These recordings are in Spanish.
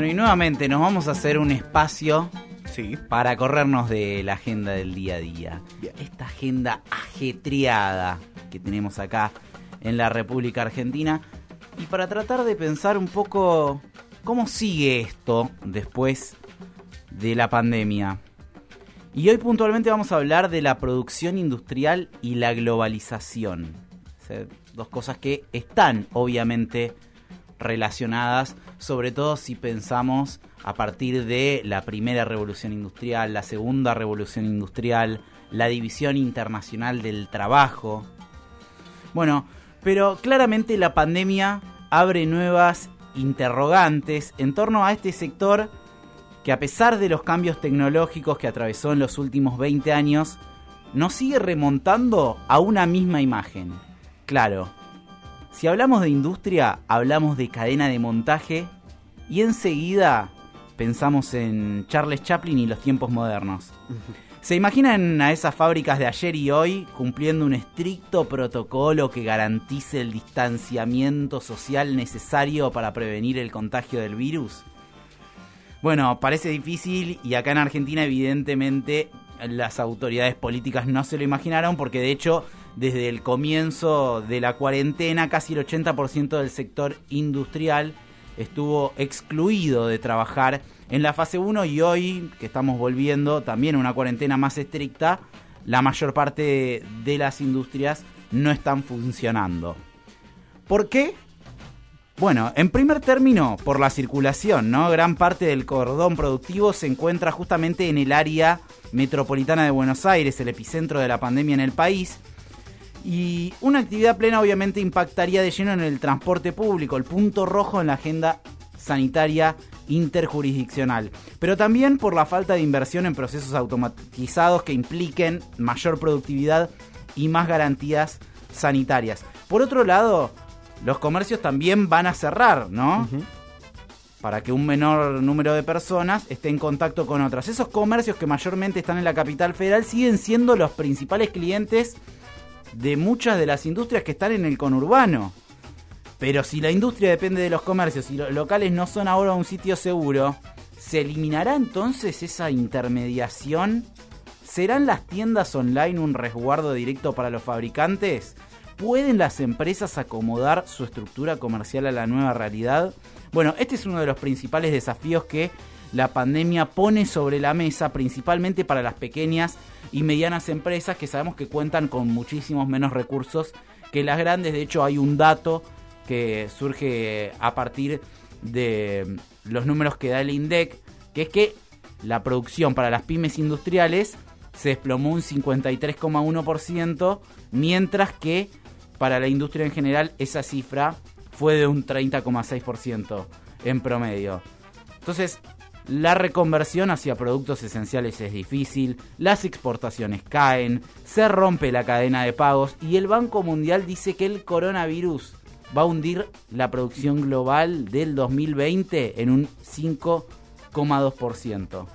Bueno, y nuevamente nos vamos a hacer un espacio Sí. para corrernos de la agenda del día a día. Esta agenda ajetreada que tenemos acá en la República Argentina. Y para tratar de pensar un poco cómo sigue esto después de la pandemia. Y hoy puntualmente vamos a hablar de la producción industrial y la globalización. O sea, dos cosas que están obviamente relacionadas, sobre todo si pensamos a partir de la primera revolución industrial, la segunda revolución industrial, la división internacional del trabajo. Bueno, pero claramente la pandemia abre nuevas interrogantes en torno a este sector que a pesar de los cambios tecnológicos que atravesó en los últimos 20 años, nos sigue remontando a una misma imagen. Claro, si hablamos de industria, hablamos de cadena de montaje y enseguida pensamos en Charles Chaplin y los tiempos modernos. ¿Se imaginan a esas fábricas de ayer y hoy cumpliendo un estricto protocolo que garantice el distanciamiento social necesario para prevenir el contagio del virus? Bueno, parece difícil y acá en Argentina evidentemente las autoridades políticas no se lo imaginaron porque de hecho desde el comienzo de la cuarentena casi el 80% del sector industrial estuvo excluido de trabajar en la fase 1 y hoy que estamos volviendo también a una cuarentena más estricta, la mayor parte de las industrias no están funcionando. ¿Por qué? Bueno, en primer término, por la circulación, ¿no? Gran parte del cordón productivo se encuentra justamente en el área metropolitana de Buenos Aires, el epicentro de la pandemia en el país. Y una actividad plena obviamente impactaría de lleno en el transporte público, el punto rojo en la agenda sanitaria interjurisdiccional, pero también por la falta de inversión en procesos automatizados que impliquen mayor productividad y más garantías sanitarias. Por otro lado, los comercios también van a cerrar, ¿no? Para que un menor número de personas esté en contacto con otras. Esos comercios que mayormente están en la capital federal siguen siendo los principales clientes de muchas de las industrias que están en el conurbano. Pero si la industria depende de los comercios y los locales no son ahora un sitio seguro, ¿se eliminará entonces esa intermediación? ¿Serán las tiendas online un resguardo directo para los fabricantes? ¿Pueden las empresas acomodar su estructura comercial a la nueva realidad? Bueno, este es uno de los principales desafíos que la pandemia pone sobre la mesa, principalmente para las pequeñas y medianas empresas que sabemos que cuentan con muchísimos menos recursos que las grandes. De hecho, hay un dato que surge a partir de los números que da el INDEC, que es que la producción para las pymes industriales se desplomó un 53,1%, mientras que para la industria en general esa cifra fue de un 30,6% en promedio. Entonces, la reconversión hacia productos esenciales es difícil, las exportaciones caen, se rompe la cadena de pagos y el Banco Mundial dice que el coronavirus va a hundir la producción global del 2020 en un 5,2%.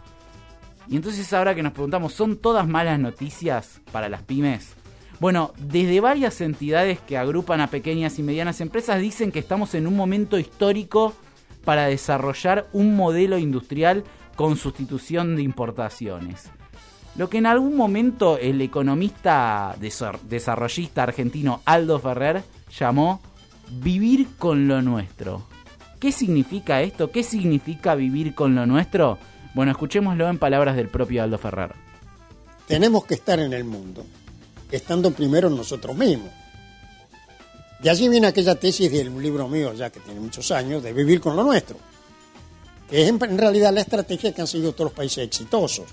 Y entonces ahora que nos preguntamos, ¿son todas malas noticias para las pymes? Bueno, desde varias entidades que agrupan a pequeñas y medianas empresas dicen que estamos en un momento histórico para desarrollar un modelo industrial con sustitución de importaciones. Lo que en algún momento el economista desarrollista argentino Aldo Ferrer llamó vivir con lo nuestro. ¿Qué significa esto? ¿Qué significa vivir con lo nuestro? Bueno, escuchémoslo en palabras del propio Aldo Ferrer. Tenemos que estar en el mundo, estando primero nosotros mismos. De allí viene aquella tesis del libro mío, ya que tiene muchos años, de vivir con lo nuestro, que es en realidad la estrategia que han seguido todos los países exitosos.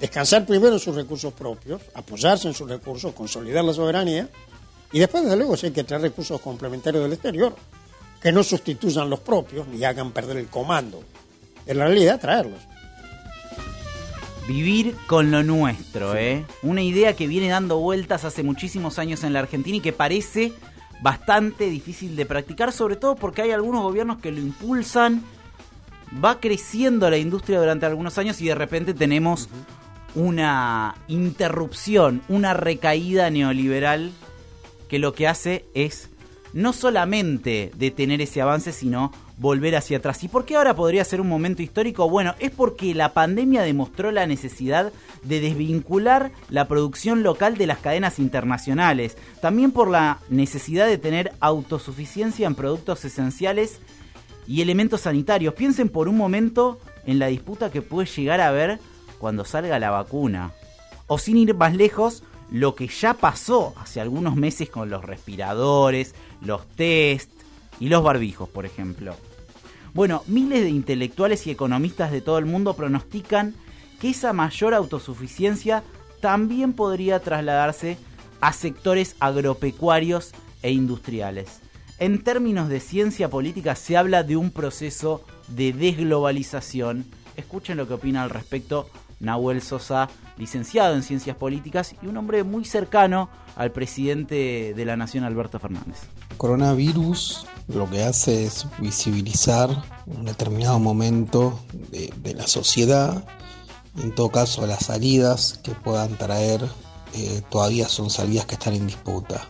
Descansar primero en sus recursos propios, apoyarse en sus recursos, consolidar la soberanía, y después, desde luego, si hay que traer recursos complementarios del exterior, que no sustituyan los propios ni hagan perder el comando. En la realidad, traerlos. Vivir con lo nuestro, ¿eh? Una idea que viene dando vueltas hace muchísimos años en la Argentina y que parece bastante difícil de practicar, sobre todo porque hay algunos gobiernos que lo impulsan, va creciendo la industria durante algunos años y de repente tenemos una interrupción, una recaída neoliberal que lo que hace es no solamente detener ese avance, sino volver hacia atrás. ¿Y por qué ahora podría ser un momento histórico? Bueno, es porque la pandemia demostró la necesidad de desvincular la producción local de las cadenas internacionales, también por la necesidad de tener autosuficiencia en productos esenciales y elementos sanitarios. Piensen por un momento en la disputa que puede llegar a haber cuando salga la vacuna. O sin ir más lejos, lo que ya pasó hace algunos meses con los respiradores, los test y los barbijos, por ejemplo. Bueno, miles de intelectuales y economistas de todo el mundo pronostican que esa mayor autosuficiencia también podría trasladarse a sectores agropecuarios e industriales. En términos de ciencia política se habla de un proceso de desglobalización. Escuchen lo que opina al respecto Nahuel Sosa, licenciado en Ciencias Políticas y un hombre muy cercano al presidente de la Nación, Alberto Fernández. Coronavirus lo que hace es visibilizar un determinado momento de, la sociedad, en todo caso las salidas que puedan traer eh, todavía son salidas que están en disputa.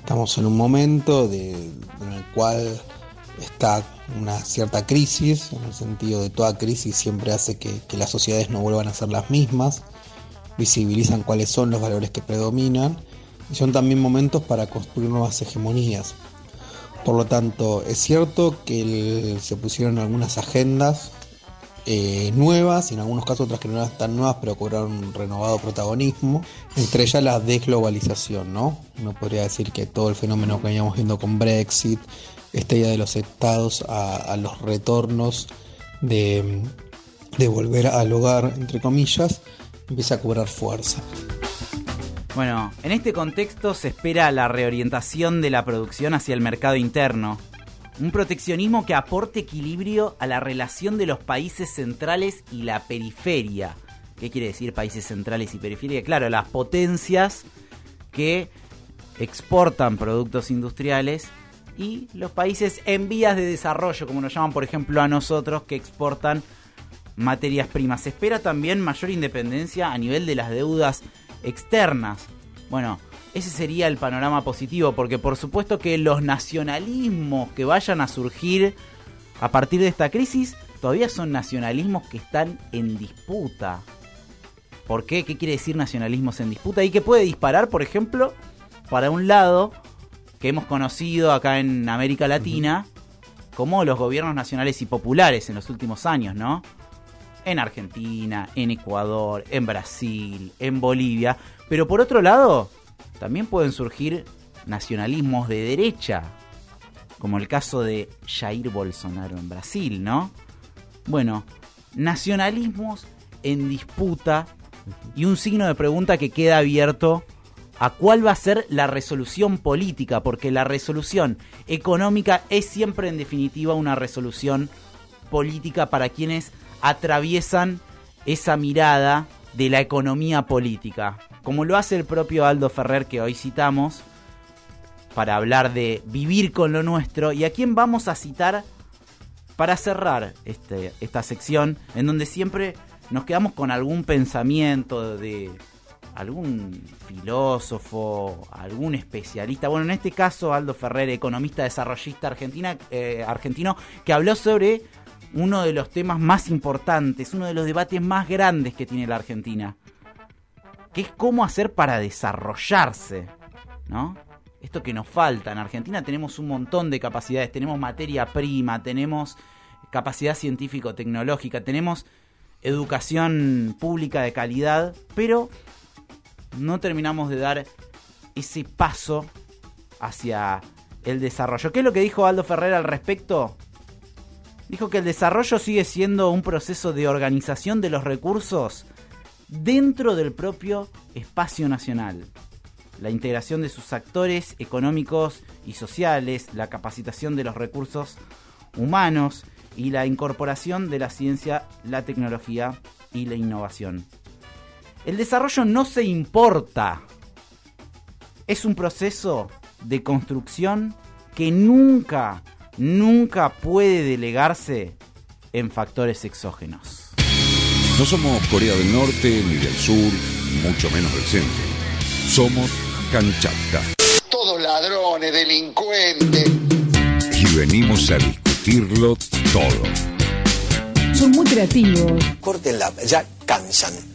Estamos en un momento en el cual está una cierta crisis, en el sentido de toda crisis siempre hace que, las sociedades no vuelvan a ser las mismas, visibilizan cuáles son los valores que predominan y son también momentos para construir nuevas hegemonías. Por lo tanto, es cierto que se pusieron algunas agendas eh, nuevas y en algunos casos otras que no eran tan nuevas pero cobraron un renovado protagonismo, entre ellas la desglobalización, ¿no? Uno podría decir que todo el fenómeno que veníamos viendo con Brexit, esta idea de los estados a, los retornos de, de volver al hogar, entre comillas, empieza a cobrar fuerza. Bueno, en este contexto se espera la reorientación de la producción hacia el mercado interno, un proteccionismo que aporte equilibrio a la relación de los países centrales y la periferia. ¿Qué quiere decir países centrales y periferia? Claro, las potencias que exportan productos industriales y los países en vías de desarrollo, como nos llaman por ejemplo a nosotros, que exportan materias primas. Se espera también mayor independencia a nivel de las deudas externas. Bueno, ese sería el panorama positivo, porque por supuesto que los nacionalismos que vayan a surgir a partir de esta crisis todavía son nacionalismos que están en disputa. ¿Por qué? ¿Qué quiere decir nacionalismos en disputa? Y que puede disparar, por ejemplo, para un lado que hemos conocido acá en América Latina como los gobiernos nacionales y populares en los últimos años, ¿no? En Argentina, en Ecuador, en Brasil, en Bolivia. Pero por otro lado, también pueden surgir nacionalismos de derecha, como el caso de Jair Bolsonaro en Brasil, ¿no? Bueno, nacionalismos en disputa y un signo de pregunta que queda abierto a cuál va a ser la resolución política, porque la resolución económica es siempre en definitiva una resolución política para quienes atraviesan esa mirada de la economía política, como lo hace el propio Aldo Ferrer que hoy citamos, para hablar de vivir con lo nuestro, y a quién vamos a citar para cerrar este, esta sección, en donde siempre nos quedamos con algún pensamiento de algún filósofo, algún especialista. Bueno, en este caso, Aldo Ferrer, economista desarrollista argentina, eh, argentino, que habló sobre uno de los temas más importantes, uno de los debates más grandes que tiene la Argentina, que es cómo hacer para desarrollarse, ¿no? Esto que nos falta. En Argentina tenemos un montón de capacidades, tenemos materia prima, tenemos capacidad científico-tecnológica, tenemos educación pública de calidad, pero no terminamos de dar ese paso hacia el desarrollo. ¿Qué es lo que dijo Aldo Ferrer al respecto? Dijo que el desarrollo sigue siendo un proceso de organización de los recursos dentro del propio espacio nacional. La integración de sus actores económicos y sociales, la capacitación de los recursos humanos y la incorporación de la ciencia, la tecnología y la innovación. El desarrollo no se importa. Es un proceso de construcción que nunca, nunca puede delegarse en factores exógenos. No somos Corea del Norte, ni del Sur, mucho menos del centro. Somos Canchata. Todos ladrones, delincuentes. Y venimos a discutirlo todo. Son muy creativos. Córtenla, ya cansan.